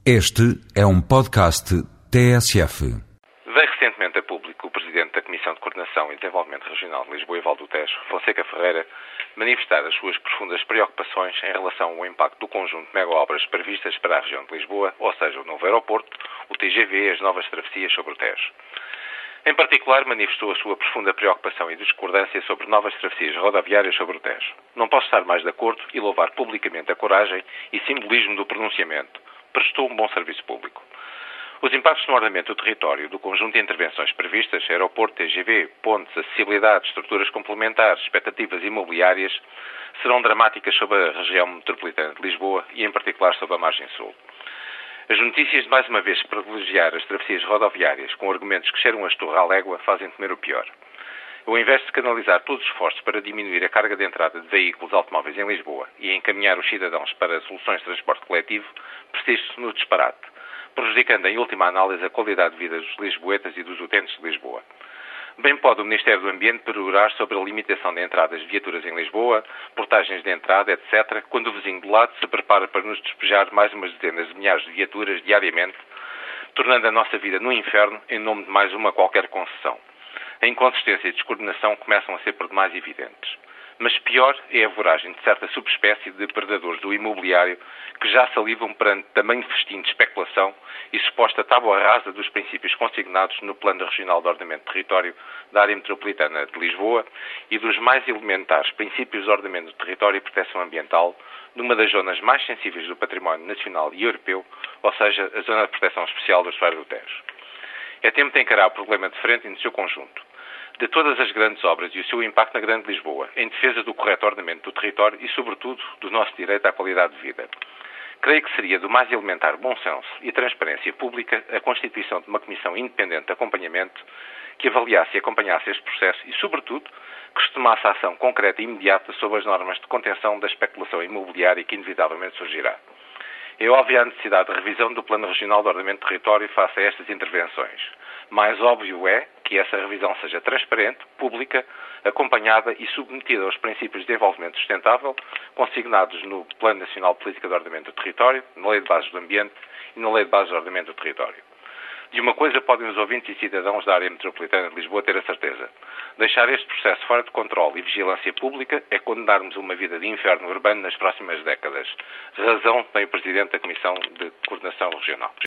Este é um podcast TSF. Veio recentemente a público o Presidente da Comissão de Coordenação e Desenvolvimento Regional de Lisboa e Val do Tejo, Fonseca Ferreira, manifestar as suas profundas preocupações em relação ao impacto do conjunto de mega-obras previstas para a região de Lisboa, ou seja, o novo aeroporto, o TGV e as novas travessias sobre o Tejo. Em particular, manifestou a sua profunda preocupação e discordância sobre novas travessias rodoviárias sobre o Tejo. Não posso estar mais de acordo e louvar publicamente a coragem e simbolismo do pronunciamento, prestou um bom serviço público. Os impactos no ordenamento do território do conjunto de intervenções previstas, aeroporto, TGV, pontes, acessibilidade, estruturas complementares, expectativas imobiliárias, serão dramáticas sobre a região metropolitana de Lisboa e, em particular, sobre a margem sul. As notícias de mais uma vez privilegiar as travessias rodoviárias com argumentos que cheiram a esturra à légua fazem temer o pior. Ao invés de canalizar todos os esforços para diminuir a carga de entrada de veículos automóveis em Lisboa e encaminhar os cidadãos para soluções de transporte coletivo, persiste no disparate, prejudicando em última análise a qualidade de vida dos lisboetas e dos utentes de Lisboa. Bem pode o Ministério do Ambiente perorar sobre a limitação de entradas de viaturas em Lisboa, portagens de entrada, etc., quando o vizinho de lado se prepara para nos despejar mais umas dezenas de milhares de viaturas diariamente, tornando a nossa vida no inferno em nome de mais uma qualquer concessão a inconsistência e a descoordenação começam a ser por demais evidentes. Mas pior é a voragem de certa subespécie de predadores do imobiliário que já salivam perante tamanho festim de especulação e suposta tábua rasa dos princípios consignados no Plano Regional de Ordenamento de Território da Área Metropolitana de Lisboa e dos mais elementares princípios de ordenamento do território e proteção ambiental numa das zonas mais sensíveis do património nacional e europeu, ou seja, a Zona de Proteção Especial do Estuário do Tejo. É tempo de encarar o problema de frente e no seu conjunto de todas as grandes obras e o seu impacto na Grande Lisboa, em defesa do correto ordenamento do território e, sobretudo, do nosso direito à qualidade de vida. Creio que seria do mais elementar bom senso e transparência pública a constituição de uma comissão independente de acompanhamento que avaliasse e acompanhasse este processo e, sobretudo, que se tomasse ação concreta e imediata sobre as normas de contenção da especulação imobiliária que inevitavelmente surgirá. É óbvia a necessidade de revisão do Plano Regional de Ordenamento do Território face a estas intervenções. Mais óbvio é que essa revisão seja transparente, pública, acompanhada e submetida aos princípios de desenvolvimento sustentável consignados no Plano Nacional de Política de Ordenamento do Território, na Lei de Bases do Ambiente e na Lei de Bases de Ordenamento do Território. De uma coisa podem os ouvintes e cidadãos da área metropolitana de Lisboa ter a certeza. Deixar este processo fora de controle e vigilância pública é condenarmos uma vida de inferno urbano nas próximas décadas. Razão tem o Presidente da Comissão de Coordenação Regional.